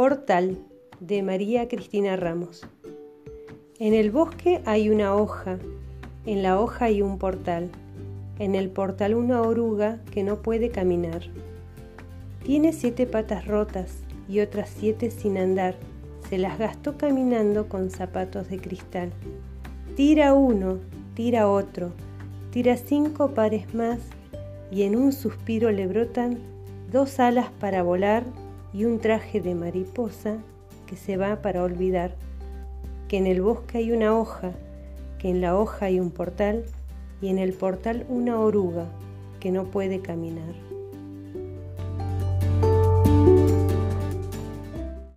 Portal de María Cristina Ramos. En el bosque hay una hoja, en la hoja hay un portal, en el portal una oruga que no puede caminar. Tiene siete patas rotas y otras siete sin andar, se las gastó caminando con zapatos de cristal. Tira uno, tira otro, tira cinco pares más y en un suspiro le brotan dos alas para volar y un traje de mariposa que se va para olvidar, que en el bosque hay una hoja, que en la hoja hay un portal y en el portal una oruga que no puede caminar.